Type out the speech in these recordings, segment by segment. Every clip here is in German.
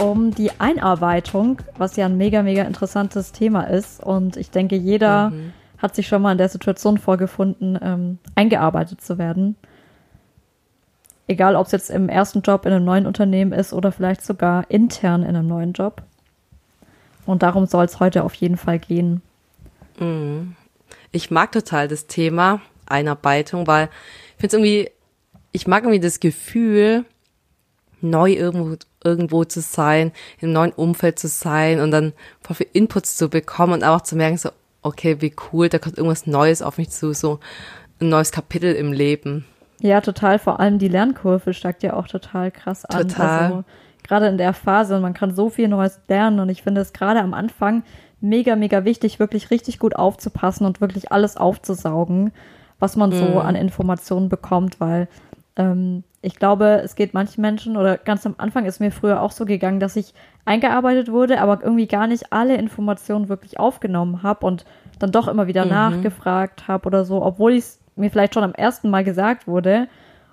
um die Einarbeitung, was ja ein mega, mega interessantes Thema ist. Und ich denke, jeder mhm. hat sich schon mal in der Situation vorgefunden, ähm, eingearbeitet zu werden. Egal, ob es jetzt im ersten Job in einem neuen Unternehmen ist oder vielleicht sogar intern in einem neuen Job. Und darum soll es heute auf jeden Fall gehen. Mhm. Ich mag total das Thema Einarbeitung, weil ich finde es irgendwie, ich mag irgendwie das Gefühl, neu irgendwo, irgendwo zu sein, in einem neuen Umfeld zu sein und dann voll viel Inputs zu bekommen und auch zu merken, so, okay, wie cool, da kommt irgendwas Neues auf mich zu, so ein neues Kapitel im Leben. Ja, total. Vor allem die Lernkurve steigt ja auch total krass an. Total. Also, gerade in der Phase, man kann so viel Neues lernen und ich finde es gerade am Anfang mega, mega wichtig, wirklich richtig gut aufzupassen und wirklich alles aufzusaugen, was man so mm. an Informationen bekommt, weil ähm, ich glaube, es geht manchen Menschen oder ganz am Anfang ist mir früher auch so gegangen, dass ich eingearbeitet wurde, aber irgendwie gar nicht alle Informationen wirklich aufgenommen habe und dann doch immer wieder mhm. nachgefragt habe oder so, obwohl ich es mir vielleicht schon am ersten Mal gesagt wurde.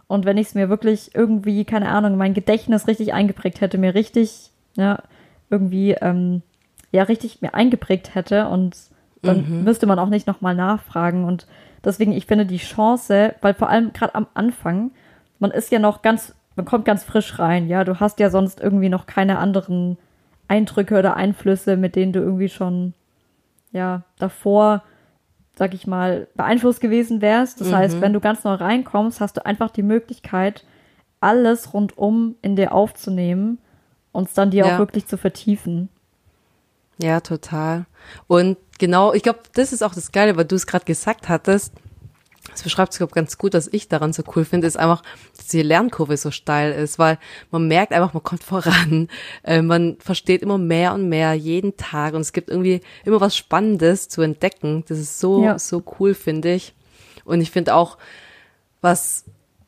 Und wenn ich es mir wirklich irgendwie, keine Ahnung, mein Gedächtnis richtig eingeprägt hätte, mir richtig, ja, irgendwie, ähm, ja, richtig mir eingeprägt hätte und dann mhm. müsste man auch nicht nochmal nachfragen. Und deswegen, ich finde die Chance, weil vor allem gerade am Anfang, man ist ja noch ganz, man kommt ganz frisch rein, ja. Du hast ja sonst irgendwie noch keine anderen Eindrücke oder Einflüsse, mit denen du irgendwie schon, ja, davor, sag ich mal, beeinflusst gewesen wärst. Das mhm. heißt, wenn du ganz neu reinkommst, hast du einfach die Möglichkeit, alles rundum in dir aufzunehmen und es dann dir ja. auch wirklich zu vertiefen. Ja, total. Und genau, ich glaube, das ist auch das Geile, weil du es gerade gesagt hattest das beschreibt es, glaube ganz gut, was ich daran so cool finde, ist einfach, dass die Lernkurve so steil ist, weil man merkt einfach, man kommt voran, äh, man versteht immer mehr und mehr jeden Tag und es gibt irgendwie immer was Spannendes zu entdecken. Das ist so, ja. so cool, finde ich. Und ich finde auch, was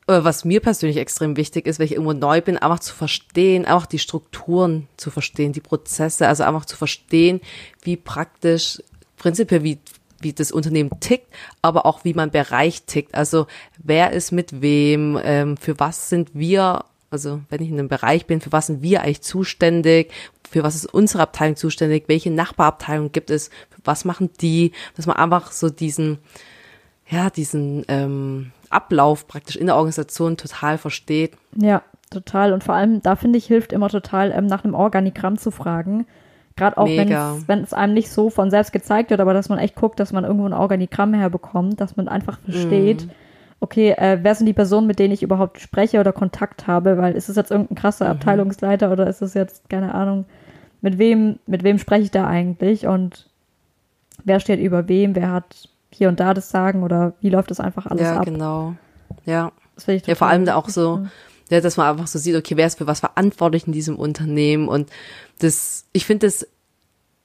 äh, was mir persönlich extrem wichtig ist, wenn ich irgendwo neu bin, einfach zu verstehen, einfach die Strukturen zu verstehen, die Prozesse, also einfach zu verstehen, wie praktisch prinzipiell wie wie das Unternehmen tickt, aber auch wie mein Bereich tickt. Also wer ist mit wem, ähm, für was sind wir, also wenn ich in einem Bereich bin, für was sind wir eigentlich zuständig, für was ist unsere Abteilung zuständig, welche Nachbarabteilung gibt es, was machen die, dass man einfach so diesen, ja, diesen ähm, Ablauf praktisch in der Organisation total versteht. Ja, total. Und vor allem, da finde ich, hilft immer total, ähm, nach einem Organigramm zu fragen Gerade auch wenn es einem nicht so von selbst gezeigt wird, aber dass man echt guckt, dass man irgendwo ein Organigramm herbekommt, dass man einfach versteht, mm. okay, äh, wer sind die Personen, mit denen ich überhaupt spreche oder Kontakt habe, weil ist es jetzt irgendein krasser mhm. Abteilungsleiter oder ist es jetzt, keine Ahnung, mit wem, mit wem spreche ich da eigentlich und wer steht über wem, wer hat hier und da das Sagen oder wie läuft das einfach alles ja, ab? Ja, genau. Ja. ja, vor allem da auch so, ja, dass man einfach so sieht, okay, wer ist für was verantwortlich in diesem Unternehmen und das, ich finde das,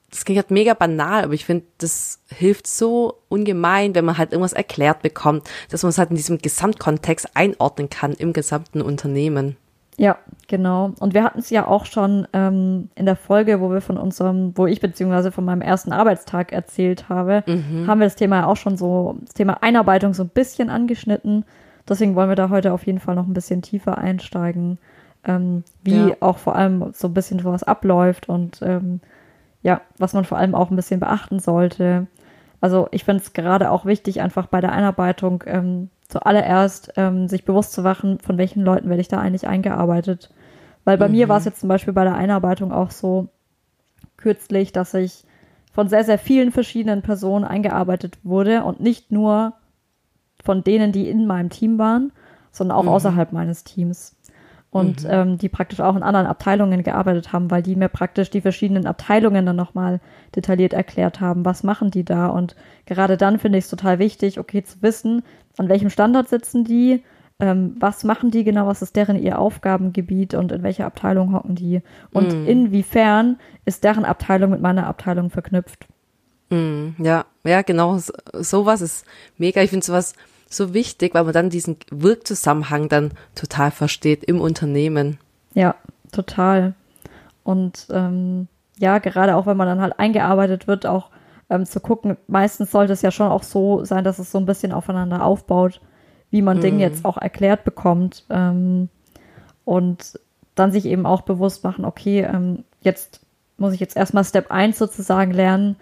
das klingt halt mega banal, aber ich finde, das hilft so ungemein, wenn man halt irgendwas erklärt bekommt, dass man es halt in diesem Gesamtkontext einordnen kann im gesamten Unternehmen. Ja, genau. Und wir hatten es ja auch schon ähm, in der Folge, wo wir von unserem, wo ich beziehungsweise von meinem ersten Arbeitstag erzählt habe, mhm. haben wir das Thema auch schon so, das Thema Einarbeitung so ein bisschen angeschnitten. Deswegen wollen wir da heute auf jeden Fall noch ein bisschen tiefer einsteigen ähm, wie ja. auch vor allem so ein bisschen sowas abläuft und ähm, ja, was man vor allem auch ein bisschen beachten sollte. Also ich finde es gerade auch wichtig, einfach bei der Einarbeitung ähm, zuallererst ähm, sich bewusst zu machen, von welchen Leuten werde ich da eigentlich eingearbeitet. Weil bei mhm. mir war es jetzt zum Beispiel bei der Einarbeitung auch so kürzlich, dass ich von sehr, sehr vielen verschiedenen Personen eingearbeitet wurde und nicht nur von denen, die in meinem Team waren, sondern auch mhm. außerhalb meines Teams und mhm. ähm, die praktisch auch in anderen Abteilungen gearbeitet haben, weil die mir praktisch die verschiedenen Abteilungen dann nochmal detailliert erklärt haben, was machen die da. Und gerade dann finde ich es total wichtig, okay, zu wissen, an welchem Standort sitzen die, ähm, was machen die genau, was ist deren ihr Aufgabengebiet und in welcher Abteilung hocken die und mm. inwiefern ist deren Abteilung mit meiner Abteilung verknüpft. Mm, ja, ja, genau, sowas ist mega. Ich finde sowas so wichtig, weil man dann diesen Wirkzusammenhang dann total versteht im Unternehmen. Ja, total. Und ähm, ja, gerade auch wenn man dann halt eingearbeitet wird, auch ähm, zu gucken, meistens sollte es ja schon auch so sein, dass es so ein bisschen aufeinander aufbaut, wie man mhm. Dinge jetzt auch erklärt bekommt. Ähm, und dann sich eben auch bewusst machen, okay, ähm, jetzt muss ich jetzt erstmal Step 1 sozusagen lernen.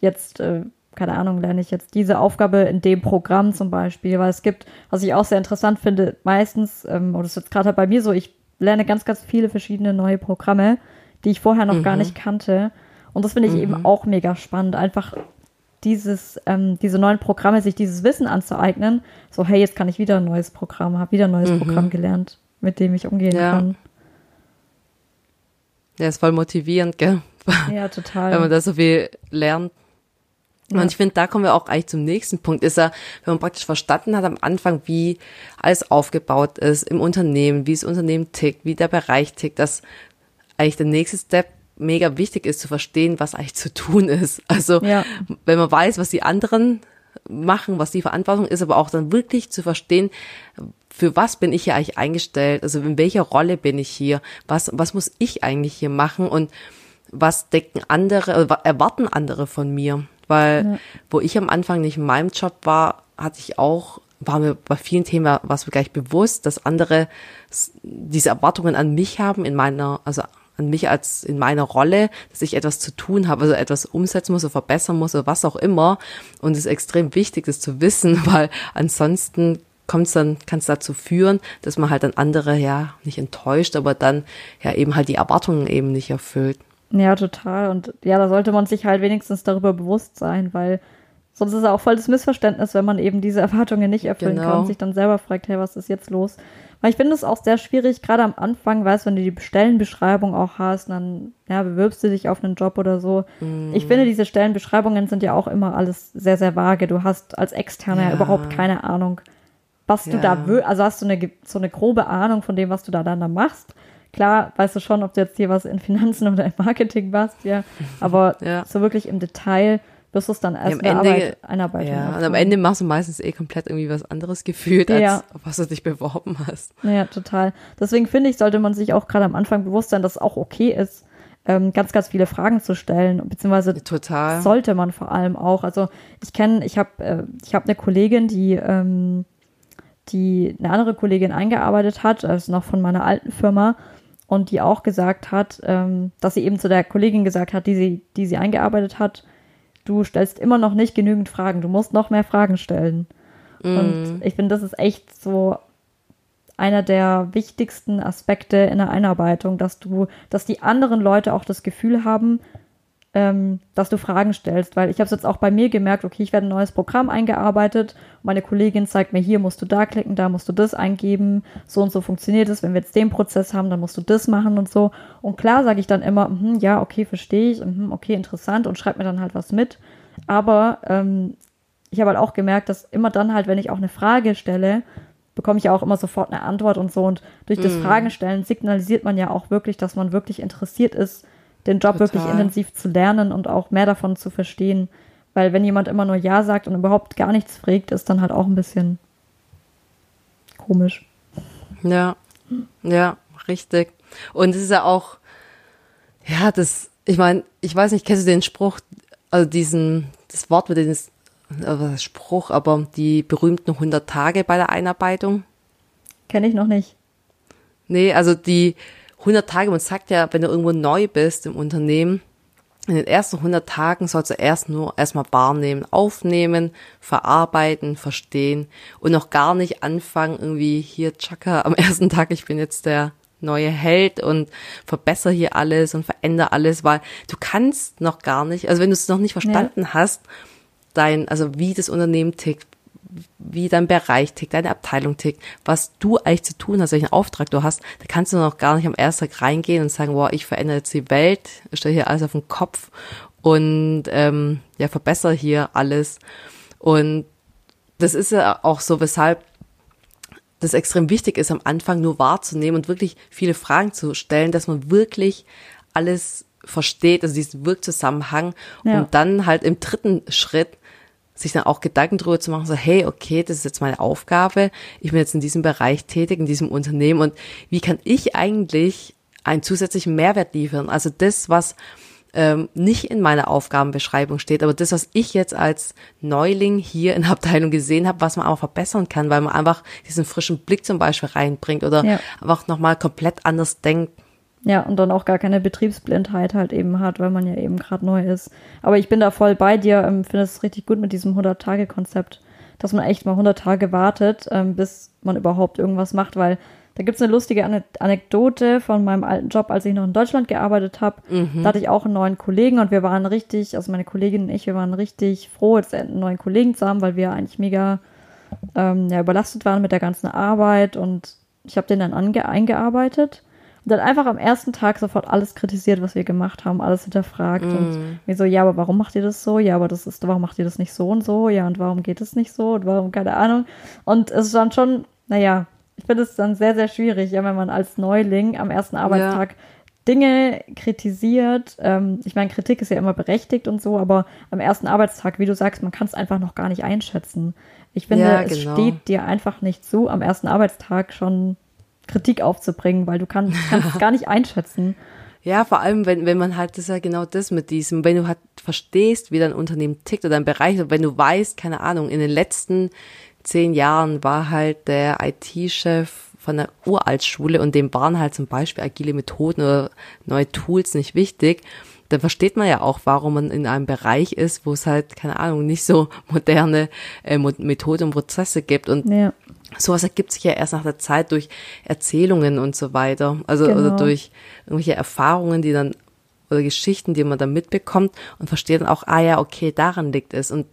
Jetzt, äh, keine Ahnung, lerne ich jetzt diese Aufgabe in dem Programm zum Beispiel, weil es gibt, was ich auch sehr interessant finde, meistens, ähm, oder das ist jetzt gerade bei mir so, ich lerne ganz, ganz viele verschiedene neue Programme, die ich vorher noch mhm. gar nicht kannte. Und das finde ich mhm. eben auch mega spannend, einfach dieses, ähm, diese neuen Programme, sich dieses Wissen anzueignen. So, hey, jetzt kann ich wieder ein neues Programm, habe wieder ein neues mhm. Programm gelernt, mit dem ich umgehen ja. kann. Ja, ist voll motivierend, gell? Ja, total. Wenn man da so viel lernt. Ja. Und ich finde, da kommen wir auch eigentlich zum nächsten Punkt, ist ja, wenn man praktisch verstanden hat am Anfang, wie alles aufgebaut ist im Unternehmen, wie das Unternehmen tickt, wie der Bereich tickt, dass eigentlich der nächste Step mega wichtig ist zu verstehen, was eigentlich zu tun ist. Also ja. wenn man weiß, was die anderen machen, was die Verantwortung ist, aber auch dann wirklich zu verstehen, für was bin ich hier eigentlich eingestellt, also in welcher Rolle bin ich hier, was, was muss ich eigentlich hier machen und was denken andere, erwarten andere von mir. Weil ja. wo ich am Anfang nicht in meinem Job war, hatte ich auch, war mir bei vielen Themen was mir gleich bewusst, dass andere diese Erwartungen an mich haben in meiner, also an mich als in meiner Rolle, dass ich etwas zu tun habe, also etwas umsetzen muss oder verbessern muss oder was auch immer. Und es ist extrem wichtig, das zu wissen, weil ansonsten kommt es dann, kann es dazu führen, dass man halt dann andere ja nicht enttäuscht, aber dann ja eben halt die Erwartungen eben nicht erfüllt. Ja, total. Und ja, da sollte man sich halt wenigstens darüber bewusst sein, weil sonst ist es auch voll das Missverständnis, wenn man eben diese Erwartungen nicht erfüllen genau. kann und sich dann selber fragt, hey, was ist jetzt los? Weil ich finde es auch sehr schwierig, gerade am Anfang, weißt du, wenn du die Stellenbeschreibung auch hast, dann ja, bewirbst du dich auf einen Job oder so. Mm. Ich finde, diese Stellenbeschreibungen sind ja auch immer alles sehr, sehr vage. Du hast als Externer ja. überhaupt keine Ahnung, was ja. du da willst. Also hast du eine, so eine grobe Ahnung von dem, was du da dann da machst. Klar, weißt du schon, ob du jetzt hier was in Finanzen oder im Marketing machst, ja. Aber ja. so wirklich im Detail wirst du es dann erst ja, am Ende, Arbeit, Einarbeitung Ja, und am Ende machst du meistens eh komplett irgendwie was anderes gefühlt, als ja. auf was du dich beworben hast. Ja, total. Deswegen finde ich, sollte man sich auch gerade am Anfang bewusst sein, dass es auch okay ist, ähm, ganz, ganz viele Fragen zu stellen, beziehungsweise total. sollte man vor allem auch. Also ich kenne, ich habe äh, ich hab eine Kollegin, die ähm, die eine andere Kollegin eingearbeitet hat, also noch von meiner alten Firma, und die auch gesagt hat, ähm, dass sie eben zu der Kollegin gesagt hat, die sie, die sie eingearbeitet hat, du stellst immer noch nicht genügend Fragen, du musst noch mehr Fragen stellen. Mm. Und ich finde, das ist echt so einer der wichtigsten Aspekte in der Einarbeitung, dass du, dass die anderen Leute auch das Gefühl haben, ähm, dass du Fragen stellst, weil ich habe es jetzt auch bei mir gemerkt, okay, ich werde ein neues Programm eingearbeitet, meine Kollegin zeigt mir, hier musst du da klicken, da musst du das eingeben, so und so funktioniert es, wenn wir jetzt den Prozess haben, dann musst du das machen und so. Und klar sage ich dann immer, mh, ja, okay, verstehe ich, mh, okay, interessant und schreib mir dann halt was mit. Aber ähm, ich habe halt auch gemerkt, dass immer dann halt, wenn ich auch eine Frage stelle, bekomme ich ja auch immer sofort eine Antwort und so. Und durch das mm. Fragenstellen signalisiert man ja auch wirklich, dass man wirklich interessiert ist, den Job Total. wirklich intensiv zu lernen und auch mehr davon zu verstehen. Weil wenn jemand immer nur Ja sagt und überhaupt gar nichts fragt, ist dann halt auch ein bisschen komisch. Ja, ja, richtig. Und es ist ja auch, ja, das, ich meine, ich weiß nicht, kennst du den Spruch, also diesen, das Wort mit dem also Spruch, aber die berühmten 100 Tage bei der Einarbeitung? Kenne ich noch nicht. Nee, also die, 100 Tage, man sagt ja, wenn du irgendwo neu bist im Unternehmen, in den ersten 100 Tagen sollst du erst nur erstmal wahrnehmen, aufnehmen, verarbeiten, verstehen und noch gar nicht anfangen, irgendwie hier, Chaka, am ersten Tag, ich bin jetzt der neue Held und verbessere hier alles und verändere alles, weil du kannst noch gar nicht, also wenn du es noch nicht verstanden ja. hast, dein, also wie das Unternehmen tickt, wie dein Bereich tickt, deine Abteilung tickt, was du eigentlich zu tun hast, welchen Auftrag du hast, da kannst du noch gar nicht am ersten Tag reingehen und sagen, wow, ich verändere jetzt die Welt, stelle hier alles auf den Kopf und ähm, ja, verbessere hier alles. Und das ist ja auch so, weshalb das extrem wichtig ist, am Anfang nur wahrzunehmen und wirklich viele Fragen zu stellen, dass man wirklich alles versteht, also diesen Wirkzusammenhang, Ja. um dann halt im dritten Schritt sich dann auch Gedanken drüber zu machen, so, hey, okay, das ist jetzt meine Aufgabe, ich bin jetzt in diesem Bereich tätig, in diesem Unternehmen und wie kann ich eigentlich einen zusätzlichen Mehrwert liefern? Also das, was ähm, nicht in meiner Aufgabenbeschreibung steht, aber das, was ich jetzt als Neuling hier in der Abteilung gesehen habe, was man auch verbessern kann, weil man einfach diesen frischen Blick zum Beispiel reinbringt oder Ja. einfach nochmal komplett anders denkt. Ja, und dann auch gar keine Betriebsblindheit halt eben hat, weil man ja eben gerade neu ist. Aber ich bin da voll bei dir, ähm, finde es richtig gut mit diesem 100-Tage-Konzept, dass man echt mal 100 Tage wartet, ähm, bis man überhaupt irgendwas macht, weil da gibt's eine lustige Ane Anekdote von meinem alten Job, als ich noch in Deutschland gearbeitet habe. Da hatte ich auch einen neuen Kollegen und wir waren richtig, also meine Kollegin und ich, wir waren richtig froh, jetzt einen neuen Kollegen zu haben, weil wir eigentlich mega ähm, ja, überlastet waren mit der ganzen Arbeit und ich habe den dann eingearbeitet dann einfach am ersten Tag sofort alles kritisiert, was wir gemacht haben, alles hinterfragt und mir so, ja, aber warum macht ihr das so? Ja, aber das ist, warum macht ihr das nicht so und so? Ja, und warum geht es nicht so? Und warum, keine Ahnung. Und es ist dann schon, naja, ich finde es dann sehr, sehr schwierig, ja, wenn man als Neuling am ersten Arbeitstag Dinge kritisiert. Ähm, ich meine, Kritik ist ja immer berechtigt und so, aber am ersten Arbeitstag, wie du sagst, man kann es einfach noch gar nicht einschätzen. Ich finde, Ja, es genau. steht dir einfach nicht zu, am ersten Arbeitstag schon Kritik aufzubringen, weil du kann, kannst es gar nicht einschätzen. Ja, vor allem, wenn, wenn man halt, das ist ja genau das mit diesem, wenn du halt verstehst, wie dein Unternehmen tickt oder dein Bereich, und wenn du weißt, keine Ahnung, in den letzten zehn Jahren war halt der IT-Chef von der Uraltschule und dem waren halt zum Beispiel agile Methoden oder neue Tools nicht wichtig, dann versteht man ja auch, warum man in einem Bereich ist, wo es halt, keine Ahnung, nicht so moderne äh, Methoden und Prozesse gibt und Ja, sowas ergibt sich ja erst nach der Zeit durch Erzählungen und so weiter. Also Genau. oder durch irgendwelche Erfahrungen, die dann oder Geschichten, die man dann mitbekommt und versteht dann auch, ah ja, okay, daran liegt es. Und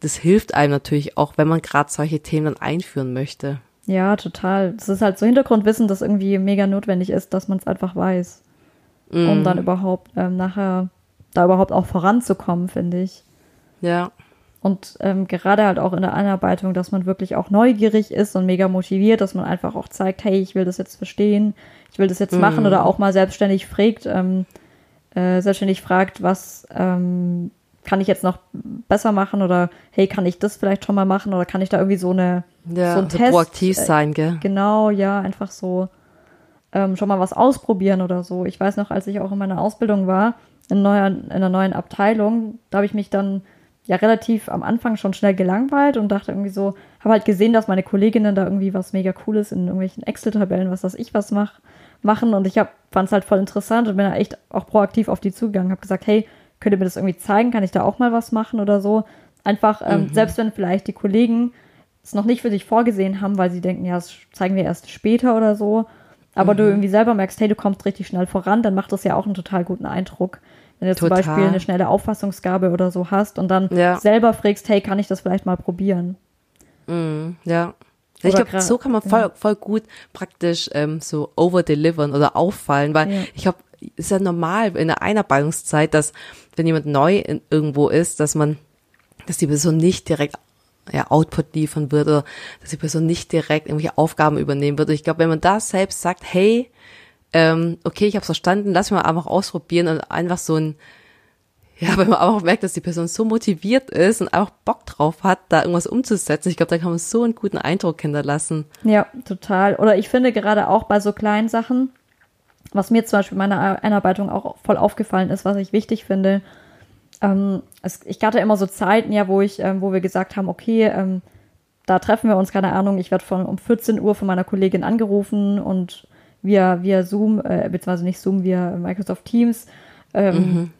das hilft einem natürlich auch, wenn man gerade solche Themen dann einführen möchte. ja, total. Das ist halt so Hintergrundwissen, das irgendwie mega notwendig ist, dass man es einfach weiß, um dann überhaupt ähm, nachher da überhaupt auch voranzukommen, finde ich. Ja, Und ähm, gerade halt auch in der Einarbeitung, dass man wirklich auch neugierig ist und mega motiviert, dass man einfach auch zeigt, hey, ich will das jetzt verstehen, ich will das jetzt machen oder auch mal selbstständig fragt, ähm, äh, selbstständig fragt, was ähm, kann ich jetzt noch besser machen oder hey, kann ich das vielleicht schon mal machen oder kann ich da irgendwie so eine ja so ein so Test, proaktiv äh, sein, gell? Genau, ja, einfach so ähm, schon mal was ausprobieren oder so. Ich weiß noch, als ich auch in meiner Ausbildung war, in, neuer, in einer neuen Abteilung, da habe ich mich dann ja relativ am Anfang schon schnell gelangweilt und dachte irgendwie so, habe halt gesehen, dass meine Kolleginnen da irgendwie was mega Cooles in irgendwelchen Excel-Tabellen, was weiß ich was mach, machen und ich fand es halt voll interessant und bin da echt auch proaktiv auf die zugegangen, habe gesagt, hey, könnt ihr mir das irgendwie zeigen, kann ich da auch mal was machen oder so. Einfach, ähm, selbst wenn vielleicht die Kollegen es noch nicht für sich vorgesehen haben, weil sie denken, ja, das zeigen wir erst später oder so. Aber du irgendwie selber merkst, hey, du kommst richtig schnell voran, dann macht das ja auch einen total guten Eindruck. Wenn du zum Total. Beispiel eine schnelle Auffassungsgabe oder so hast und dann Ja. selber fragst, hey, kann ich das vielleicht mal probieren? Ja. Ich Oder glaube, gra- so kann man voll, voll gut praktisch ähm, so overdelivern oder auffallen, weil Ja. ich glaube, ist ja normal in der Einarbeitungszeit, dass wenn jemand neu in, irgendwo ist, dass man, dass die Person nicht direkt ja, Output liefern wird dass die Person nicht direkt irgendwelche Aufgaben übernehmen wird. Ich glaube, wenn man da selbst sagt, hey, ähm, okay, ich habe verstanden, lass mich mal einfach ausprobieren und einfach so ein ja, wenn man auch merkt, dass die Person so motiviert ist und einfach Bock drauf hat, da irgendwas umzusetzen. Ich glaube, da kann man so einen guten Eindruck hinterlassen. Ja, total. Oder ich finde gerade auch bei so kleinen Sachen, was mir zum Beispiel in meiner Einarbeitung auch voll aufgefallen ist, was ich wichtig finde, ähm, es, ich hatte immer so Zeiten, ja, wo ich, ähm, wo wir gesagt haben, okay, ähm, da treffen wir uns, keine Ahnung, ich werde von um 14 Uhr von meiner Kollegin angerufen und via, via Zoom, äh, beziehungsweise nicht Zoom, via Microsoft Teams, ähm,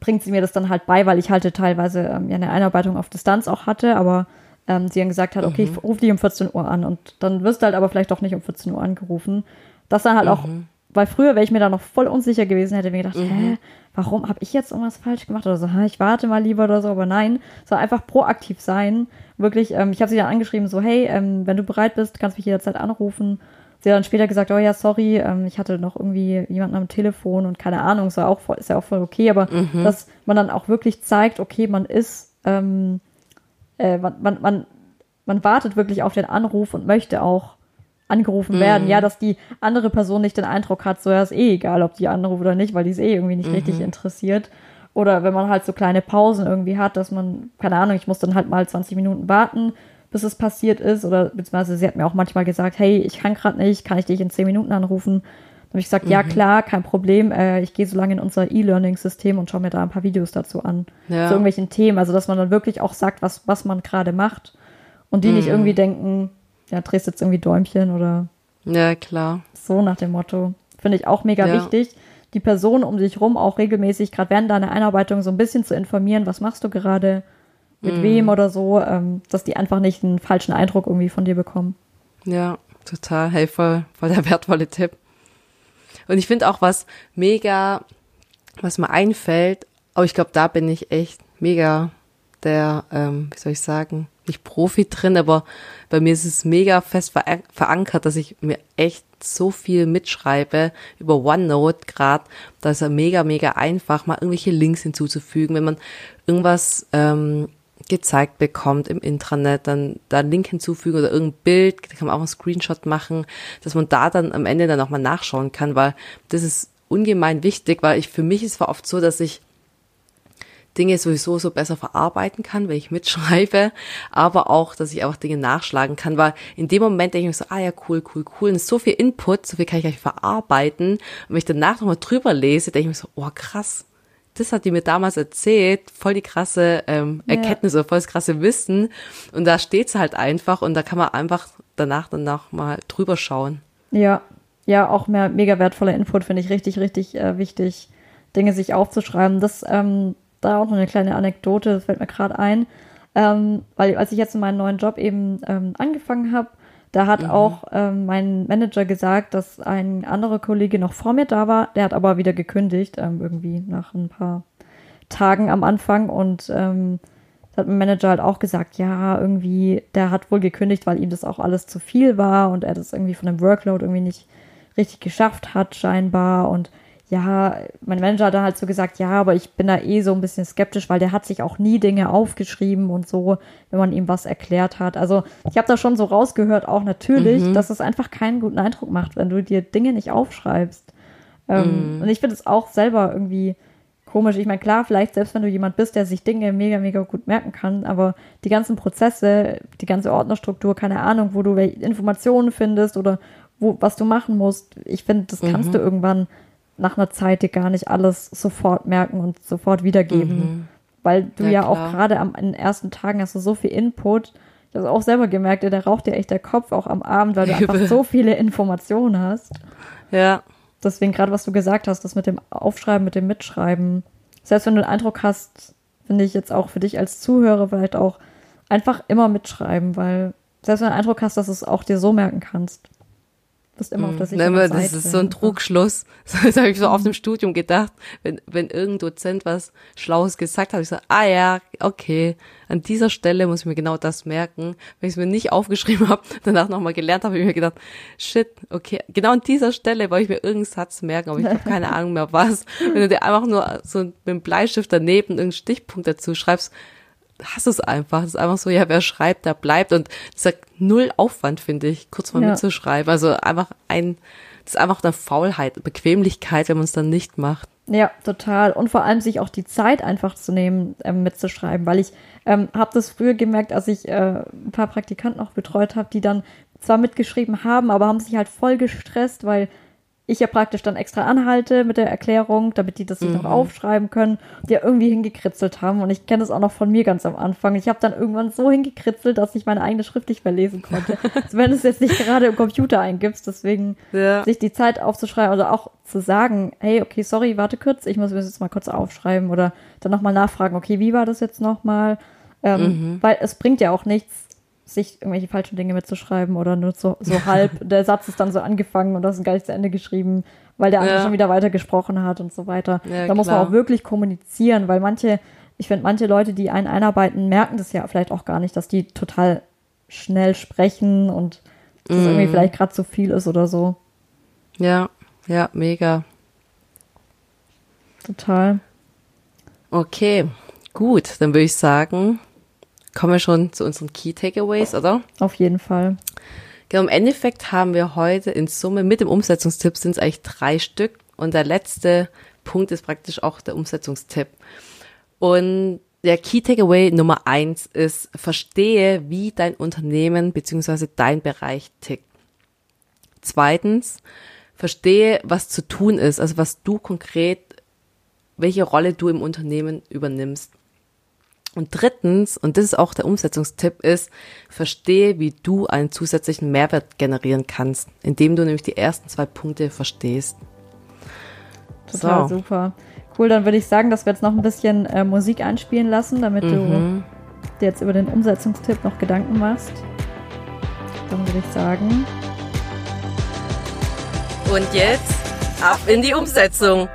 bringt sie mir das dann halt bei, weil ich halt teilweise ähm, ja eine Einarbeitung auf Distanz auch hatte, aber ähm, sie dann gesagt hat, okay, ich rufe dich um 14 Uhr an und dann wirst du halt aber vielleicht doch nicht um 14 Uhr angerufen. Das dann halt auch, weil früher wäre ich mir da noch voll unsicher gewesen, hätte mir gedacht, hä, warum habe ich jetzt irgendwas falsch gemacht oder so, ich warte mal lieber oder so, aber nein, so einfach proaktiv sein, wirklich, ähm, ich habe sie dann angeschrieben, so, hey, ähm, wenn du bereit bist, kannst mich jederzeit anrufen. Sie hat dann später gesagt, oh ja, sorry, ähm, ich hatte noch irgendwie jemanden am Telefon und keine Ahnung, ist ja auch voll, ist ja auch voll okay, aber dass man dann auch wirklich zeigt, okay, man ist, ähm, äh, man, man, man man wartet wirklich auf den Anruf und möchte auch angerufen werden. Ja, dass die andere Person nicht den Eindruck hat, so ja, ist eh egal, ob die anruft oder nicht, weil die ist eh irgendwie nicht richtig interessiert. Oder wenn man halt so kleine Pausen irgendwie hat, dass man, keine Ahnung, ich muss dann halt mal 20 Minuten warten, bis es passiert ist. Oder beziehungsweise sie hat mir auch manchmal gesagt, hey, ich kann gerade nicht, kann ich dich in 10 Minuten anrufen? Dann habe ich gesagt, ja klar, kein Problem. Äh, ich gehe so lange in unser E-Learning-System und schaue mir da ein paar Videos dazu an. Ja. Zu irgendwelchen Themen. Also dass man dann wirklich auch sagt, was, was man gerade macht. Und die nicht irgendwie denken, ja, drehst jetzt irgendwie Däumchen oder Ja, klar. so nach dem Motto. Finde ich auch mega Ja. wichtig, die Person um dich rum auch regelmäßig, gerade während deiner Einarbeitung, so ein bisschen zu informieren, was machst du gerade, mit Mhm. wem oder so, ähm, dass die einfach nicht einen falschen Eindruck irgendwie von dir bekommen. Ja, total. Hey, voll, voll der wertvolle Tipp. Und ich finde auch was mega, was mir einfällt, aber ich glaube, da bin ich echt mega der, ähm, wie soll ich sagen, nicht Profi drin, aber bei mir ist es mega fest ver verankert, dass ich mir echt so viel mitschreibe über OneNote gerade. Da ist ja mega, mega einfach, mal irgendwelche Links hinzuzufügen. Wenn man irgendwas ähm, gezeigt bekommt im Intranet, dann da einen Link hinzufügen oder irgendein Bild, da kann man auch einen Screenshot machen, dass man da dann am Ende dann auch mal nachschauen kann, weil das ist ungemein wichtig, weil ich für mich ist es oft so, dass ich Dinge sowieso so besser verarbeiten kann, wenn ich mitschreibe, aber auch, dass ich auch Dinge nachschlagen kann, weil in dem Moment denke ich mir so, ah ja, cool, cool, cool, und so viel Input, so viel kann ich gleich verarbeiten, und wenn ich danach nochmal drüber lese, denke ich mir so, oh krass, das hat die mir damals erzählt, voll die krasse ähm, Ja. Erkenntnis oder voll das krasse Wissen, und da steht's halt einfach, und da kann man einfach danach dann noch mal drüber schauen. Ja, ja, auch mehr mega wertvoller Input finde ich richtig, richtig äh, wichtig, Dinge sich aufzuschreiben. Das, ähm, da auch noch eine kleine Anekdote, das fällt mir gerade ein. Ähm, weil als ich jetzt in meinen neuen Job eben ähm, angefangen habe, da hat auch ähm, mein Manager gesagt, dass ein anderer Kollege noch vor mir da war, der hat aber wieder gekündigt, ähm, irgendwie nach ein paar Tagen am Anfang und ähm, da hat mein Manager halt auch gesagt, ja, irgendwie, der hat wohl gekündigt, weil ihm das auch alles zu viel war und er das irgendwie von dem Workload irgendwie nicht richtig geschafft hat, scheinbar. Und ja, mein Manager hat dann halt so gesagt, ja, aber ich bin da eh so ein bisschen skeptisch, weil der hat sich auch nie Dinge aufgeschrieben und so, wenn man ihm was erklärt hat. Also ich habe da schon so rausgehört, auch natürlich, dass es einfach keinen guten Eindruck macht, wenn du dir Dinge nicht aufschreibst. Ähm, Und ich finde es auch selber irgendwie komisch. Ich meine, klar, vielleicht selbst wenn du jemand bist, der sich Dinge mega, mega gut merken kann, aber die ganzen Prozesse, die ganze Ordnerstruktur, keine Ahnung, wo du Informationen findest oder wo, was du machen musst, ich finde, das kannst du irgendwann nach einer Zeit dir gar nicht alles sofort merken und sofort wiedergeben. Weil du ja, Ja, auch gerade am in den ersten Tagen hast du so viel Input. Ich habe auch selber gemerkt, da raucht dir echt der Kopf auch am Abend, weil du einfach Übel. so viele Informationen hast. Ja, Deswegen gerade, was du gesagt hast, das mit dem Aufschreiben, mit dem Mitschreiben. Selbst wenn du den Eindruck hast, finde ich jetzt auch für dich als Zuhörer vielleicht auch einfach immer mitschreiben, weil selbst wenn du den Eindruck hast, dass du es auch dir so merken kannst, bist immer auf der sicheren Nein, das ist so ein Trugschluss. Das habe ich so auf dem Studium gedacht. Wenn, wenn irgendein Dozent was Schlaues gesagt hat, ich so, ah ja, okay, an dieser Stelle muss ich mir genau das merken. Wenn ich es mir nicht aufgeschrieben habe, danach nochmal gelernt habe, habe ich mir gedacht, shit, okay, genau an dieser Stelle wollte ich mir irgendeinen Satz merken, aber ich habe keine Ahnung mehr was. Wenn du dir einfach nur so mit dem Bleistift daneben irgendeinen Stichpunkt dazu schreibst, hast du es einfach. Das ist einfach so, ja, wer schreibt, der bleibt. Und das ist null Aufwand, finde ich, kurz mal Ja. mitzuschreiben. Also einfach ein, das ist einfach eine Faulheit, Bequemlichkeit, wenn man es dann nicht macht. Ja, total. Und vor allem sich auch die Zeit einfach zu nehmen, ähm, mitzuschreiben, weil ich ähm, habe das früher gemerkt, als ich äh, ein paar Praktikanten auch betreut habe, die dann zwar mitgeschrieben haben, aber haben sich halt voll gestresst, weil ich ja praktisch dann extra anhalte mit der Erklärung, damit die das sich noch aufschreiben können, die ja irgendwie hingekritzelt haben. Und ich kenne das auch noch von mir ganz am Anfang. Ich habe dann irgendwann so hingekritzelt, dass ich meine eigene Schrift nicht mehr lesen konnte. also wenn du es jetzt nicht gerade im Computer eingibst, deswegen Ja. sich die Zeit aufzuschreiben oder auch zu sagen, hey, okay, sorry, warte kurz, ich muss mir das jetzt mal kurz aufschreiben oder dann nochmal nachfragen, okay, wie war das jetzt nochmal? Ähm, Weil es bringt ja auch nichts, sich irgendwelche falschen Dinge mitzuschreiben oder nur so, so halb, der Satz ist dann so angefangen und das ist gar nicht zu Ende geschrieben, weil der andere Ja. schon wieder weitergesprochen hat und so weiter. Ja, da muss man klar. auch wirklich kommunizieren, weil manche, ich finde, manche Leute, die einen einarbeiten, merken das ja vielleicht auch gar nicht, dass die total schnell sprechen und dass das irgendwie vielleicht gerade zu viel ist oder so. Ja, ja, mega. Total. Okay, gut, dann würde ich sagen, kommen wir schon zu unseren Key Takeaways, oder? Auf jeden Fall. Genau, im Endeffekt haben wir heute in Summe mit dem Umsetzungstipp sind es eigentlich drei Stück und der letzte Punkt ist praktisch auch der Umsetzungstipp. Und der Key Takeaway Nummer eins ist, verstehe, wie dein Unternehmen beziehungsweise dein Bereich tickt. Zweitens, verstehe, was zu tun ist, also was du konkret, welche Rolle du im Unternehmen übernimmst. Und drittens, und das ist auch der Umsetzungstipp, ist, verstehe, wie du einen zusätzlichen Mehrwert generieren kannst, indem du nämlich die ersten zwei Punkte verstehst. Total so. super. Cool, dann würde ich sagen, dass wir jetzt noch ein bisschen äh, Musik einspielen lassen, damit mhm. du dir jetzt über den Umsetzungstipp noch Gedanken machst. Dann würde ich sagen. Und jetzt ab in die Umsetzung.